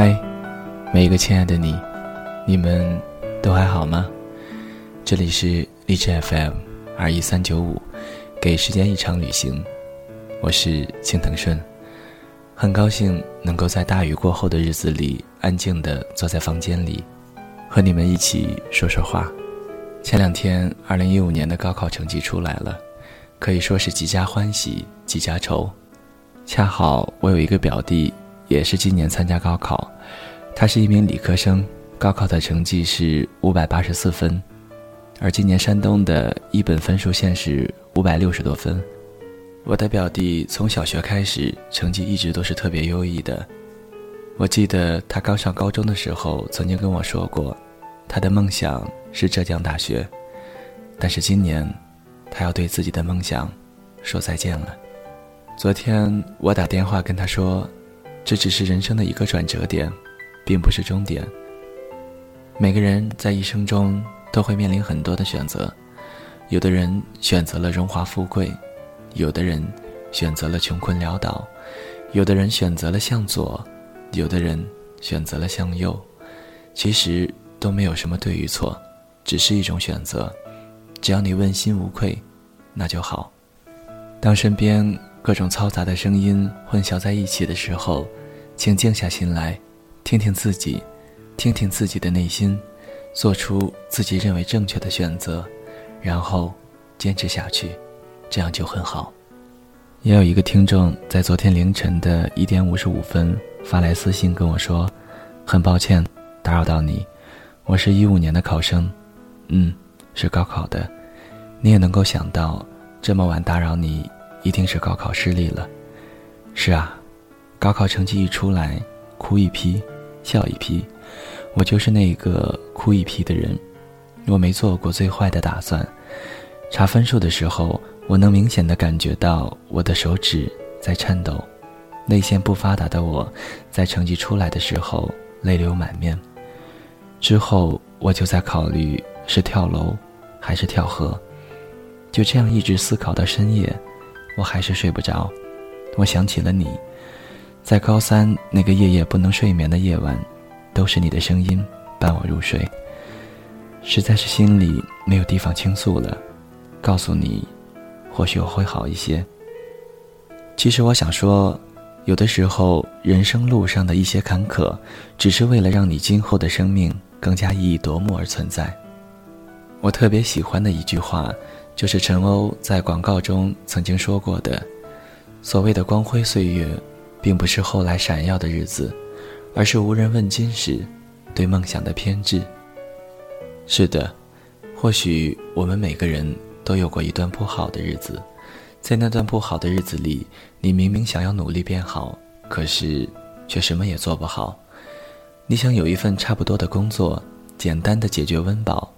嗨，每一个亲爱的你，你们都还好吗？这里是荔枝 FM 二一三九五，给时间一场旅行，我是青藤顺，很高兴能够在大雨过后的日子里，安静的坐在房间里，和你们一起说说话。前两天，二零一五年的高考成绩出来了，可以说是几家欢喜几家愁。恰好我有一个表弟。也是今年参加高考，他是一名理科生，高考的成绩是五百八十四分，而今年山东的一本分数线是五百六十多分。我的表弟从小学开始成绩一直都是特别优异的，我记得他刚上高中的时候曾经跟我说过，他的梦想是浙江大学，但是今年，他要对自己的梦想说再见了。昨天我打电话跟他说。这只是人生的一个转折点，并不是终点。每个人在一生中都会面临很多的选择，有的人选择了荣华富贵，有的人选择了穷困潦倒，有的人选择了向左，有的人选择了向右。其实都没有什么对与错，只是一种选择。只要你问心无愧，那就好。当身边各种嘈杂的声音混淆在一起的时候，请静下心来，听听自己，听听自己的内心，做出自己认为正确的选择，然后坚持下去，这样就很好。也有一个听众在昨天凌晨的一点五十五分发来私信跟我说：“很抱歉打扰到你，我是一五年的考生，嗯，是高考的。你也能够想到，这么晚打扰你，一定是高考失利了。是啊。”高考成绩一出来，哭一批，笑一批，我就是那个哭一批的人。我没做过最坏的打算。查分数的时候，我能明显的感觉到我的手指在颤抖。内线不发达的我，在成绩出来的时候泪流满面。之后我就在考虑是跳楼，还是跳河。就这样一直思考到深夜，我还是睡不着。我想起了你。在高三那个夜夜不能睡眠的夜晚，都是你的声音伴我入睡。实在是心里没有地方倾诉了，告诉你，或许我会好一些。其实我想说，有的时候人生路上的一些坎坷，只是为了让你今后的生命更加熠熠夺目而存在。我特别喜欢的一句话，就是陈欧在广告中曾经说过的：“所谓的光辉岁月。”并不是后来闪耀的日子，而是无人问津时，对梦想的偏执。是的，或许我们每个人都有过一段不好的日子，在那段不好的日子里，你明明想要努力变好，可是却什么也做不好。你想有一份差不多的工作，简单的解决温饱，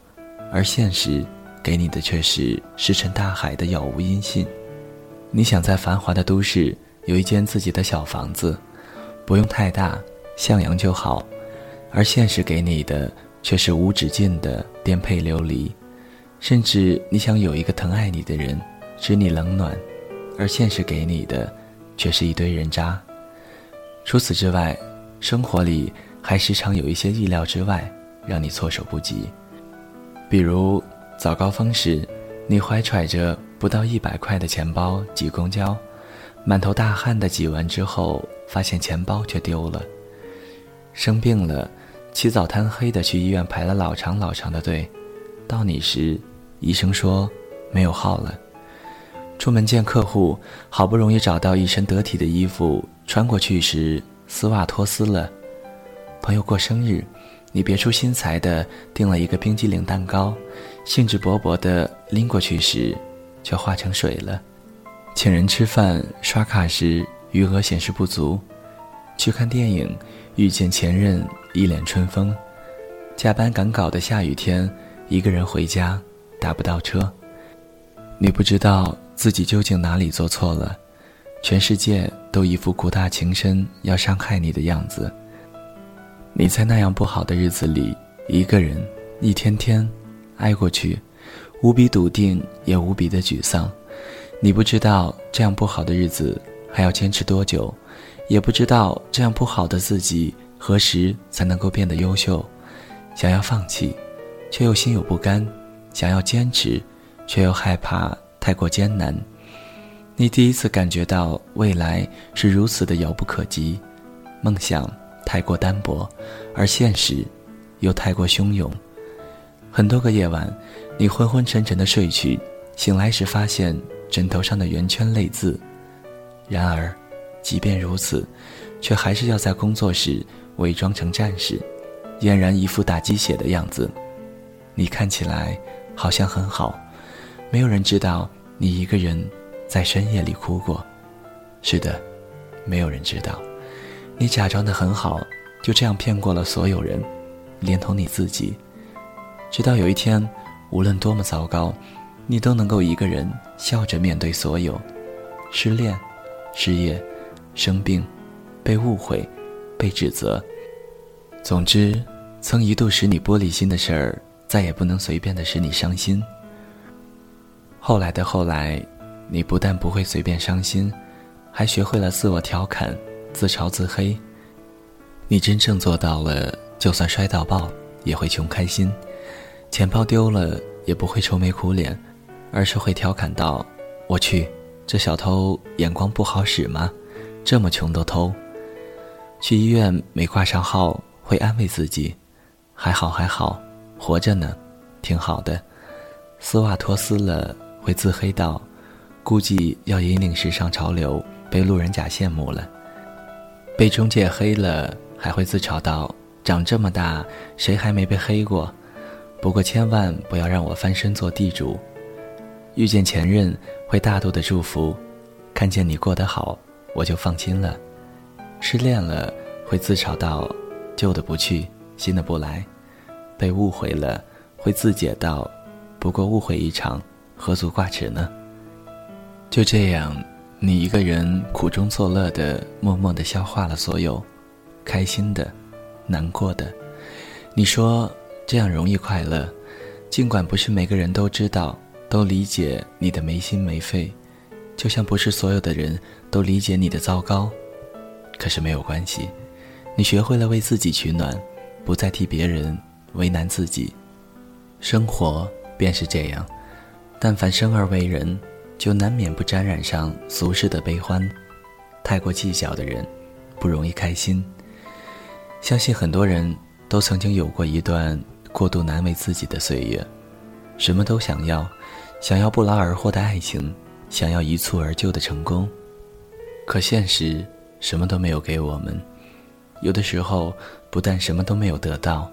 而现实给你的却是石沉大海的杳无音信。你想在繁华的都市。有一间自己的小房子，不用太大，向阳就好。而现实给你的却是无止境的颠沛流离，甚至你想有一个疼爱你的人，知你冷暖，而现实给你的却是一堆人渣。除此之外，生活里还时常有一些意料之外，让你措手不及。比如早高峰时，你怀揣着不到一百块的钱包挤公交。满头大汗的挤完之后，发现钱包却丢了。生病了，起早贪黑的去医院排了老长老长的队，到你时，医生说没有号了。出门见客户，好不容易找到一身得体的衣服穿过去时，丝袜脱丝了。朋友过生日，你别出心裁的订了一个冰激凌蛋糕，兴致勃勃的拎过去时，却化成水了。请人吃饭刷卡时余额显示不足，去看电影遇见前任一脸春风，加班赶稿的下雨天一个人回家打不到车，你不知道自己究竟哪里做错了，全世界都一副苦大情深要伤害你的样子。你在那样不好的日子里一个人一天天挨过去，无比笃定也无比的沮丧。你不知道这样不好的日子还要坚持多久，也不知道这样不好的自己何时才能够变得优秀？想要放弃，却又心有不甘；想要坚持，却又害怕太过艰难。你第一次感觉到未来是如此的遥不可及，梦想太过单薄，而现实又太过汹涌。很多个夜晚，你昏昏沉沉的睡去，醒来时发现枕头上的圆圈泪渍。然而，即便如此，却还是要在工作时伪装成战士，俨然一副打鸡血的样子。你看起来好像很好，没有人知道你一个人。在深夜里哭过，是的，没有人知道，你假装的很好，就这样骗过了所有人，连同你自己。直到有一天，无论多么糟糕，你都能够一个人笑着面对所有：失恋、失业、生病、被误会、被指责。总之，曾一度使你玻璃心的事儿，再也不能随便的使你伤心。后来的后来。你不但不会随便伤心，还学会了自我调侃、自嘲自黑。你真正做到了，就算摔到爆也会穷开心，钱包丢了也不会愁眉苦脸，而是会调侃道：“我去，这小偷眼光不好使吗？这么穷都偷。”去医院没挂上号，会安慰自己：“还好还好，活着呢，挺好的。”丝袜脱丝了，会自黑道。估计要引领时尚潮流，被路人甲羡慕了；被中介黑了，还会自嘲道：“长这么大，谁还没被黑过？”不过千万不要让我翻身做地主。遇见前任会大度的祝福，看见你过得好，我就放心了。失恋了会自嘲到：“旧的不去，新的不来。”被误会了会自解到：“不过误会一场，何足挂齿呢？”就这样，你一个人苦中作乐的，默默的消化了所有，开心的，难过的。你说这样容易快乐，尽管不是每个人都知道、都理解你的没心没肺，就像不是所有的人都理解你的糟糕。可是没有关系，你学会了为自己取暖，不再替别人为难自己。生活便是这样，但凡生而为人。就难免不沾染上俗世的悲欢，太过计较的人，不容易开心。相信很多人都曾经有过一段过度难为自己的岁月，什么都想要，想要不劳而获的爱情，想要一蹴而就的成功，可现实什么都没有给我们。有的时候，不但什么都没有得到，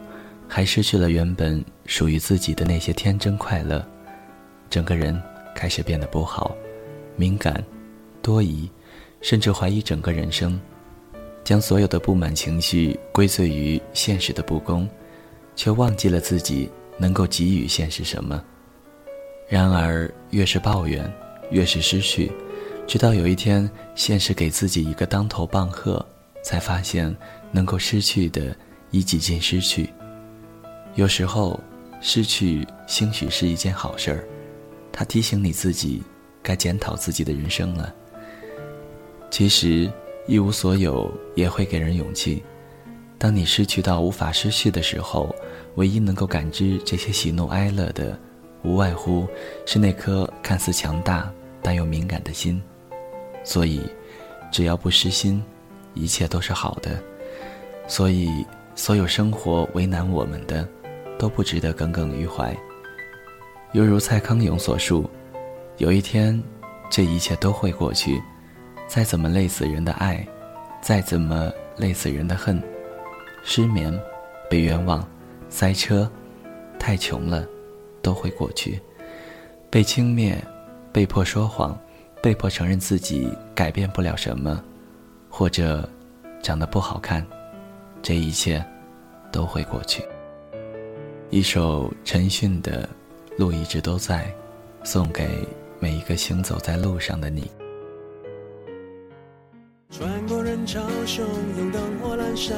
还失去了原本属于自己的那些天真快乐，整个人。开始变得不好，敏感、多疑，甚至怀疑整个人生，将所有的不满情绪归罪于现实的不公，却忘记了自己能够给予现实什么。然而，越是抱怨，越是失去，直到有一天，现实给自己一个当头棒喝，才发现能够失去的已几近失去。有时候，失去兴许是一件好事儿。它提醒你自己，该检讨自己的人生了。其实，一无所有也会给人勇气。当你失去到无法失去的时候，唯一能够感知这些喜怒哀乐的，无外乎是那颗看似强大但又敏感的心。所以，只要不失心，一切都是好的。所以，所有生活为难我们的，都不值得耿耿于怀。犹如蔡康永所述，有一天，这一切都会过去。再怎么累死人的爱，再怎么累死人的恨，失眠、被冤枉、塞车、太穷了，都会过去。被轻蔑、被迫说谎、被迫承认自己改变不了什么，或者长得不好看，这一切都会过去。一首陈迅的。路一直都在，送给每一个行走在路上的你。穿过人潮汹涌，灯火阑珊，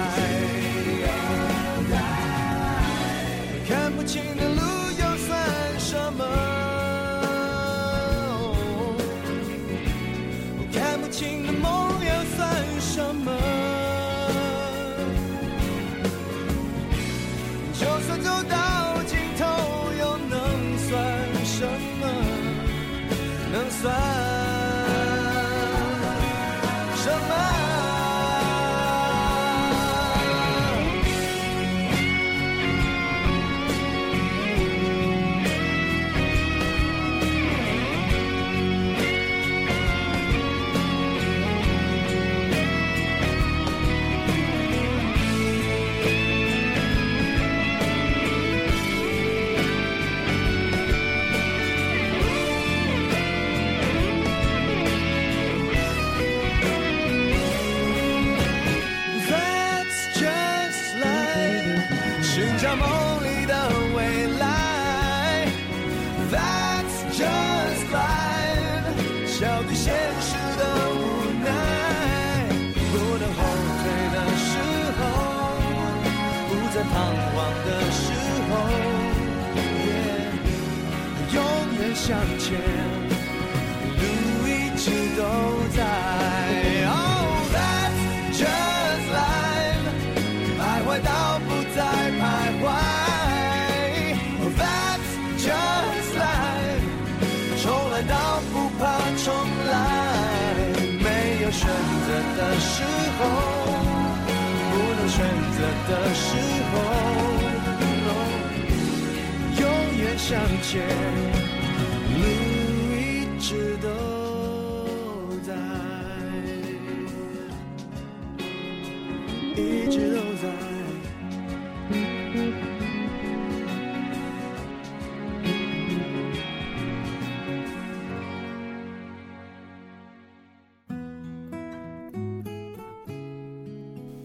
的时候永远向前。路一直都在，一直都在。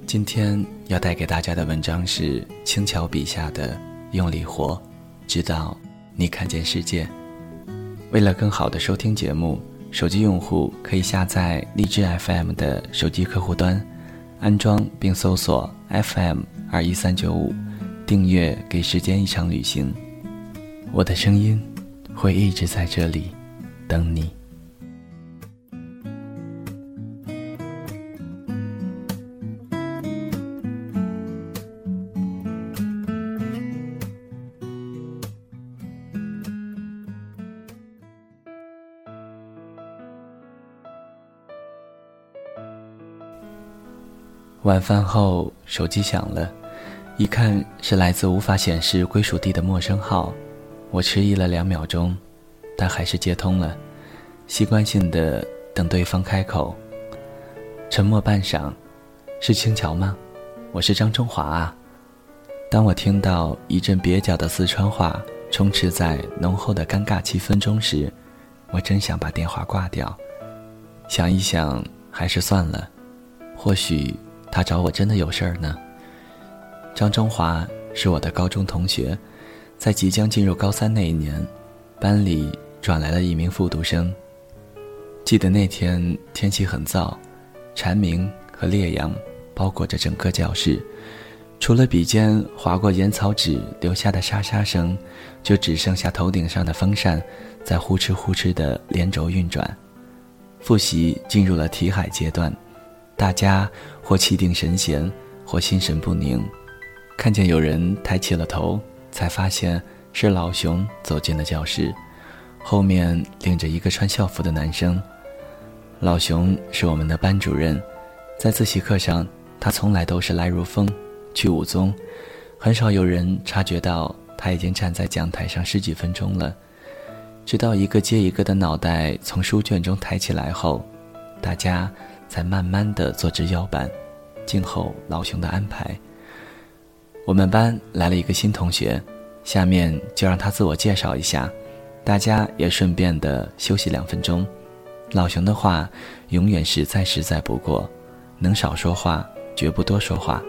今天要带给大家的文章是轻巧笔下的“用力活”，直到你看见世界。为了更好的收听节目，手机用户可以下载荔枝 FM 的手机客户端，安装并搜索 FM 二一三九五，订阅《给时间一场旅行》。我的声音会一直在这里等你。晚饭后，手机响了，一看是来自无法显示归属地的陌生号，我迟疑了两秒钟，但还是接通了，习惯性的等对方开口。沉默半晌，是青桥吗？我是张中华啊。当我听到一阵蹩脚的四川话充斥在浓厚的尴尬气氛中时，我真想把电话挂掉。想一想，还是算了。或许他找我真的有事儿呢。张中华是我的高中同学，在即将进入高三那一年，班里转来了一名复读生。记得那天天气很燥，蝉鸣和烈阳包裹着整个教室，除了笔尖划过烟草纸留下的沙沙声，就只剩下头顶上的风扇在呼哧呼哧的连轴运转。复习进入了题海阶段，大家或气定神闲，或心神不宁。看见有人抬起了头，才发现是老熊走进了教室，后面领着一个穿校服的男生。老熊是我们的班主任，在自习课上，他从来都是来如风，去无踪，很少有人察觉到他已经站在讲台上十几分钟了。直到一个接一个的脑袋从书卷中抬起来后，大家才慢慢的坐直腰板，静候老熊的安排。我们班来了一个新同学，下面就让他自我介绍一下，大家也顺便的休息两分钟。老熊的话，永远是再实在不过，能少说话，绝不多说话。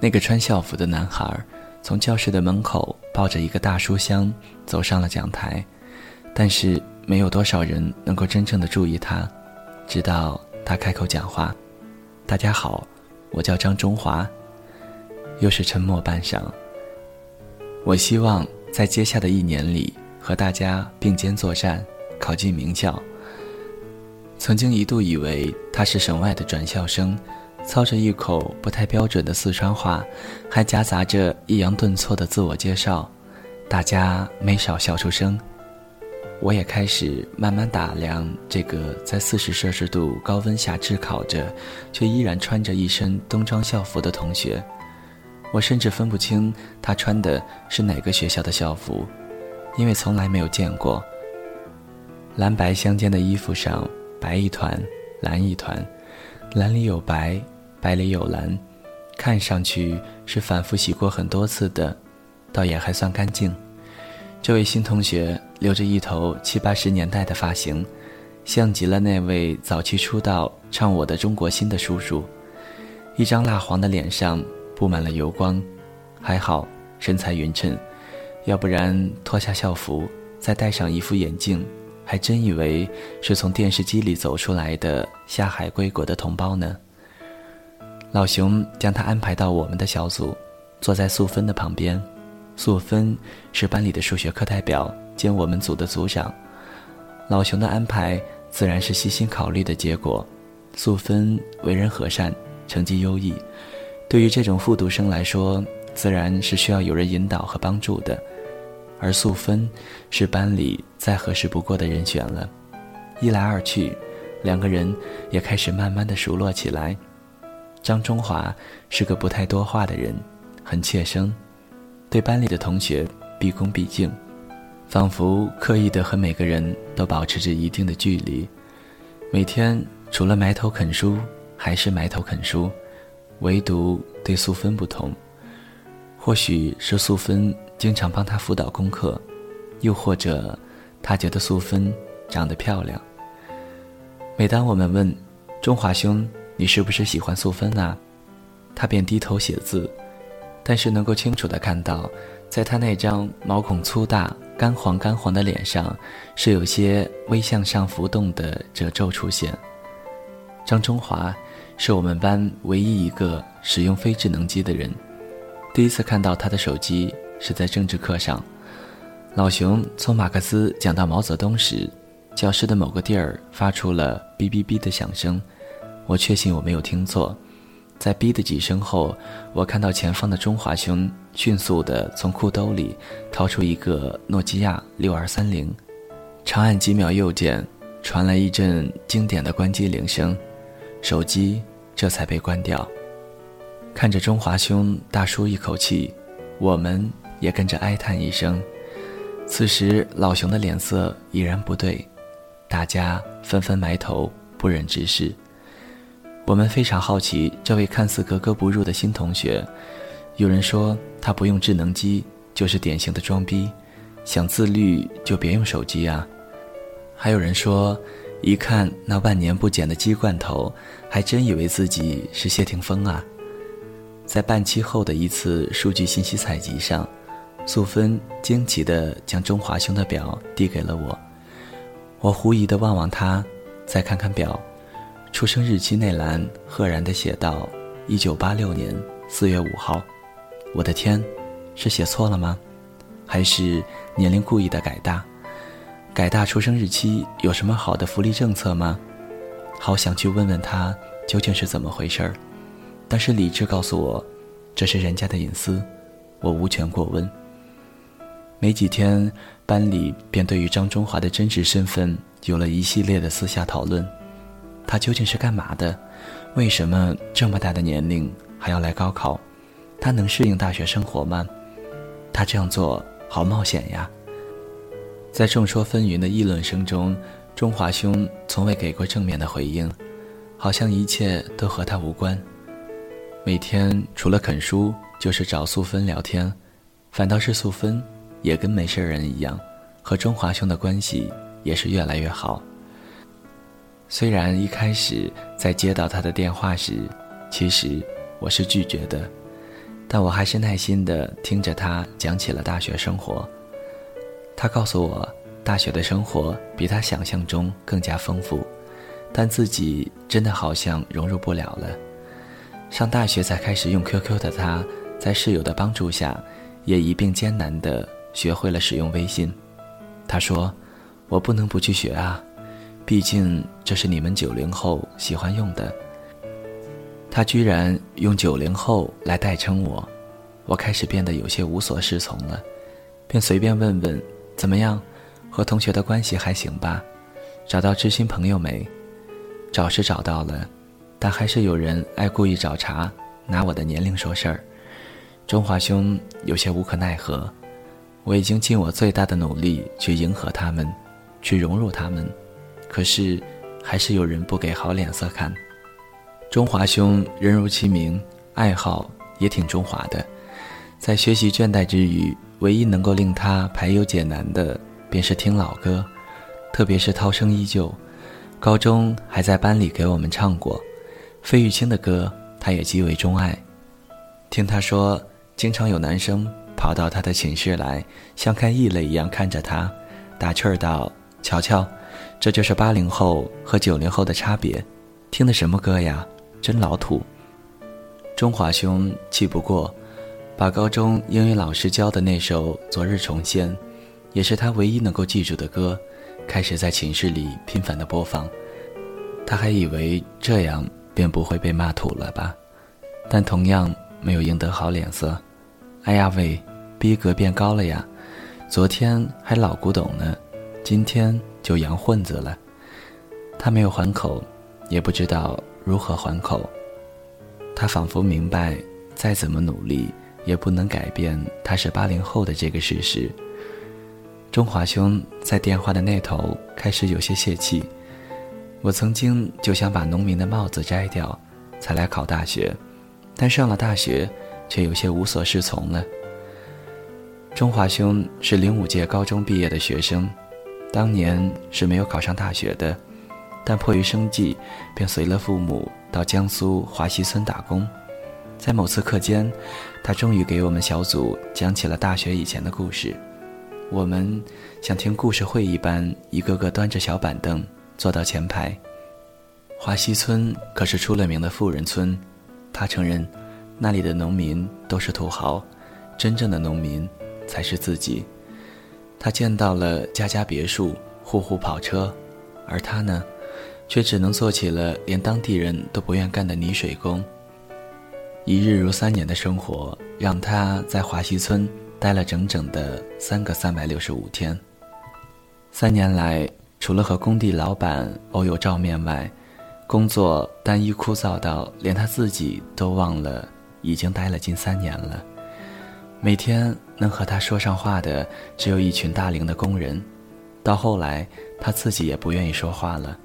那个穿校服的男孩，从教室的门口抱着一个大书箱走上了讲台，但是没有多少人能够真正的注意他，直到他开口讲话：“大家好，我叫张中华。”又是沉默半晌。我希望在接下的一年里和大家并肩作战，考进名校。曾经一度以为他是省外的转校生，操着一口不太标准的四川话，还夹杂着抑扬顿挫的自我介绍，大家没少笑出声。我也开始慢慢打量这个在四十摄氏度高温下炙烤着，却依然穿着一身冬装校服的同学。我甚至分不清他穿的是哪个学校的校服，因为从来没有见过。蓝白相间的衣服上。白一团，蓝一团，蓝里有白，白里有蓝，看上去是反复洗过很多次的，倒也还算干净。这位新同学留着一头七八十年代的发型，像极了那位早期出道唱《我的中国心》的叔叔。一张蜡黄的脸上布满了油光，还好身材匀称，要不然脱下校服，再戴上一副眼镜。还真以为是从电视机里走出来的下海归国的同胞呢。老熊将他安排到我们的小组，坐在素芬的旁边。素芬是班里的数学课代表兼我们组的组长。老熊的安排自然是细心考虑的结果。素芬为人和善，成绩优异，对于这种复读生来说，自然是需要有人引导和帮助的。而素芬是班里再合适不过的人选了，一来二去，两个人也开始慢慢的熟络起来。张中华是个不太多话的人，很怯生，对班里的同学毕恭毕敬，仿佛刻意的和每个人都保持着一定的距离。每天除了埋头啃书，还是埋头啃书，唯独对素芬不同。或许是素芬。经常帮他辅导功课，又或者，他觉得素芬长得漂亮。每当我们问中华兄，你是不是喜欢素芬啊？他便低头写字，但是能够清楚的看到，在他那张毛孔粗大、干黄干黄的脸上，是有些微向上浮动的褶皱出现。张中华是我们班唯一一个使用非智能机的人，第一次看到他的手机。是在政治课上，老熊从马克思讲到毛泽东时，教室的某个地儿发出了哔哔哔的响声。我确信我没有听错，在哔的几声后，我看到前方的中华兄迅速地从裤兜里掏出一个诺基亚六二三零，长按几秒右键，传来一阵经典的关机铃声，手机这才被关掉。看着中华兄大舒一口气，我们。也跟着哀叹一声。此时，老熊的脸色已然不对，大家纷纷埋头不忍直视。我们非常好奇这位看似格格不入的新同学。有人说他不用智能机就是典型的装逼，想自律就别用手机啊。还有人说，一看那万年不减的鸡冠头，还真以为自己是谢霆锋啊。在半期后的一次数据信息采集上，素芬惊奇地将中华兄的表递给了我。我狐疑地望望他，再看看表，出生日期那栏赫然地写道：一九八六年四月五号。我的天，是写错了吗？还是年龄故意的改大？改大出生日期有什么好的福利政策吗？好想去问问他究竟是怎么回事儿，但是理智告诉我，这是人家的隐私，我无权过问。没几天，班里便对于张中华的真实身份有了一系列的私下讨论。他究竟是干嘛的？为什么这么大的年龄还要来高考？他能适应大学生活吗？他这样做好冒险呀！在众说纷纭的议论声中，中华兄从未给过正面的回应，好像一切都和他无关。每天除了啃书，就是找素芬聊天，反倒是素芬。也跟没事人一样，和中华兄的关系也是越来越好。虽然一开始在接到他的电话时，其实我是拒绝的，但我还是耐心地听着他讲起了大学生活。他告诉我，大学的生活比他想象中更加丰富，但自己真的好像融入不了了。上大学才开始用 QQ 的他，在室友的帮助下，也一并艰难地。学会了使用微信，他说：“我不能不去学啊，毕竟这是你们九零后喜欢用的。”他居然用“九零后”来代称我，我开始变得有些无所适从了，便随便问问：“怎么样？和同学的关系还行吧？找到知心朋友没？”找是找到了，但还是有人爱故意找茬，拿我的年龄说事儿。中华兄有些无可奈何。我已经尽我最大的努力去迎合他们，去融入他们，可是，还是有人不给好脸色看。中华兄人如其名，爱好也挺中华的，在学习倦怠之余，唯一能够令他排忧解难的，便是听老歌，特别是涛声依旧。高中还在班里给我们唱过，费玉清的歌，他也极为钟爱。听他说，经常有男生。跑到他的寝室来，像看异类一样看着他，打趣儿道：“瞧瞧，这就是八零后和九零后的差别。听的什么歌呀？真老土。”中华兄气不过，把高中英语老师教的那首《昨日重现》，也是他唯一能够记住的歌，开始在寝室里频繁的播放。他还以为这样便不会被骂土了吧，但同样没有赢得好脸色。哎呀喂！逼格变高了呀，昨天还老古董呢，今天就洋混子了。他没有还口，也不知道如何还口。他仿佛明白，再怎么努力也不能改变他是八零后的这个事实。中华兄在电话的那头开始有些泄气。我曾经就想把农民的帽子摘掉，才来考大学，但上了大学，却有些无所适从了。中华兄是零五届高中毕业的学生，当年是没有考上大学的，但迫于生计，便随了父母到江苏华西村打工。在某次课间，他终于给我们小组讲起了大学以前的故事。我们像听故事会一般，一个个端着小板凳坐到前排。华西村可是出了名的富人村，他承认，那里的农民都是土豪，真正的农民。才是自己。他见到了家家别墅、户户跑车，而他呢，却只能做起了连当地人都不愿干的泥水工。一日如三年的生活，让他在华西村待了整整的三个三百六十五天。三年来，除了和工地老板偶有照面外，工作单一枯燥到连他自己都忘了已经待了近三年了。每天能和他说上话的，只有一群大龄的工人。到后来，他自己也不愿意说话了，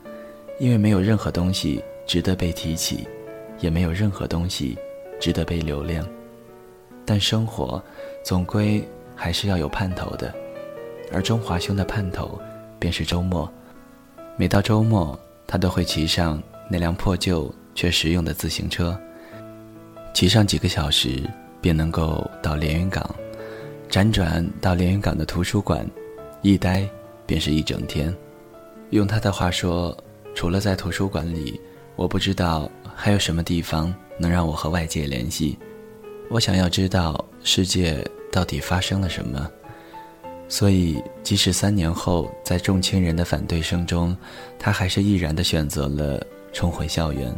因为没有任何东西值得被提起，也没有任何东西值得被留恋。但生活总归还是要有盼头的，而中华兄的盼头便是周末。每到周末，他都会骑上那辆破旧却实用的自行车，骑上几个小时便能够到连云港，辗转到连云港的图书馆，一待便是一整天。用他的话说，除了在图书馆里，我不知道还有什么地方能让我和外界联系。我想要知道世界到底发生了什么，所以即使三年后在众亲人的反对声中，他还是毅然地选择了重回校园。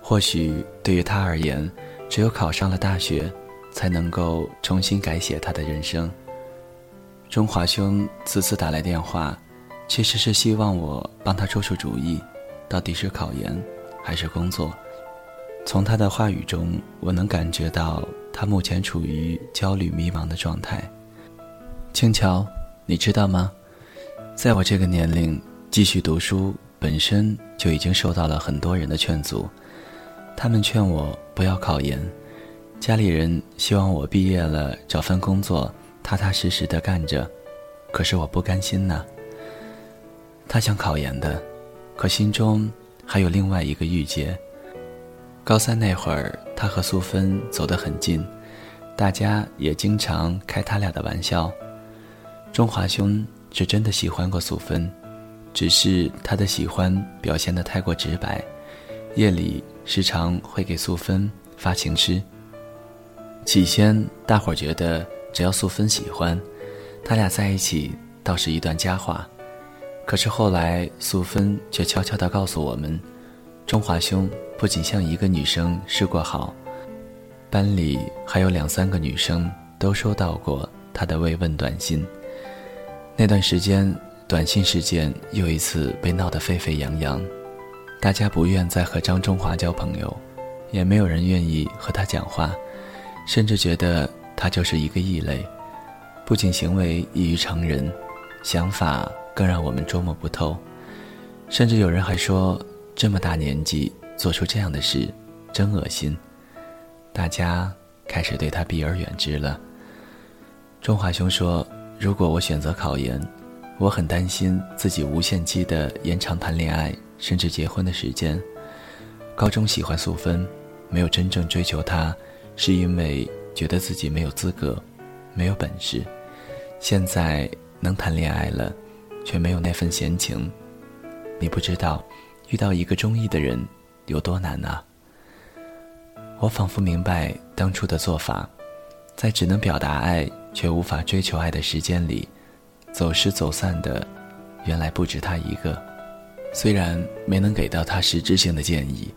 或许对于他而言，只有考上了大学，才能够重新改写他的人生。中华兄此次打来电话，其实是希望我帮他出出主意，到底是考研还是工作。从他的话语中，我能感觉到他目前处于焦虑迷茫的状态。青桥，你知道吗？在我这个年龄，继续读书本身就已经受到了很多人的劝阻。他们劝我不要考研，家里人希望我毕业了找份工作，踏踏实实的干着。可是我不甘心呐。他想考研的，可心中还有另外一个郁结。高三那会儿，他和素芬走得很近，大家也经常开他俩的玩笑。中华兄是真的喜欢过素芬，只是他的喜欢表现得太过直白，夜里时常会给素芬发情诗。起先大伙儿觉得只要素芬喜欢，他俩在一起倒是一段佳话。可是后来素芬却悄悄地告诉我们，中华兄。不仅向一个女生示过好，班里还有两三个女生都收到过他的慰问短信。那段时间，短信事件又一次被闹得沸沸扬扬，大家不愿再和张中华交朋友，也没有人愿意和他讲话，甚至觉得他就是一个异类，不仅行为异于常人，想法更让我们捉摸不透，甚至有人还说，这么大年纪。做出这样的事，真恶心。大家开始对他避而远之了。中华兄说：“如果我选择考研，我很担心自己无限期的延长谈恋爱甚至结婚的时间。高中喜欢素芬，没有真正追求她，是因为觉得自己没有资格，没有本事。现在能谈恋爱了，却没有那份闲情。你不知道，遇到一个中意的人。”有多难啊！我仿佛明白当初的做法，在只能表达爱却无法追求爱的时间里，走失走散的，原来不止他一个。虽然没能给到他实质性的建议，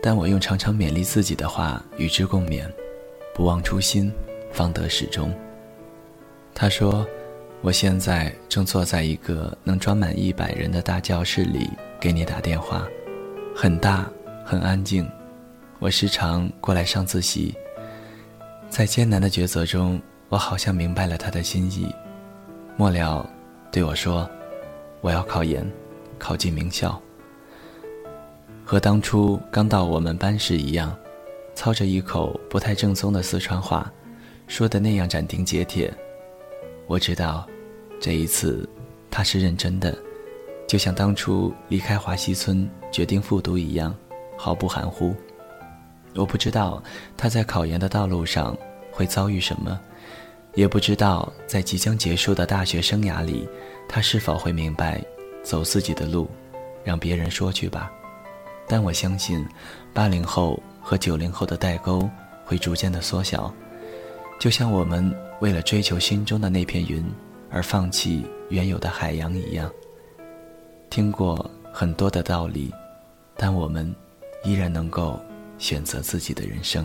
但我用常常勉励自己的话与之共勉：不忘初心，方得始终。他说：“我现在正坐在一个能装满一百人的大教室里，给你打电话，很大。”很安静，我时常过来上自习。在艰难的抉择中，我好像明白了他的心意。末了，对我说：“我要考研，考进名校。”和当初刚到我们班时一样，操着一口不太正宗的四川话，说的那样斩钉截铁。我知道，这一次他是认真的，就像当初离开华西村决定复读一样。毫不含糊。我不知道他在考研的道路上会遭遇什么，也不知道在即将结束的大学生涯里，他是否会明白，走自己的路，让别人说去吧。但我相信，八零后和九零后的代沟会逐渐的缩小，就像我们为了追求心中的那片云而放弃原有的海洋一样。听过很多的道理，但我们。依然能够选择自己的人生。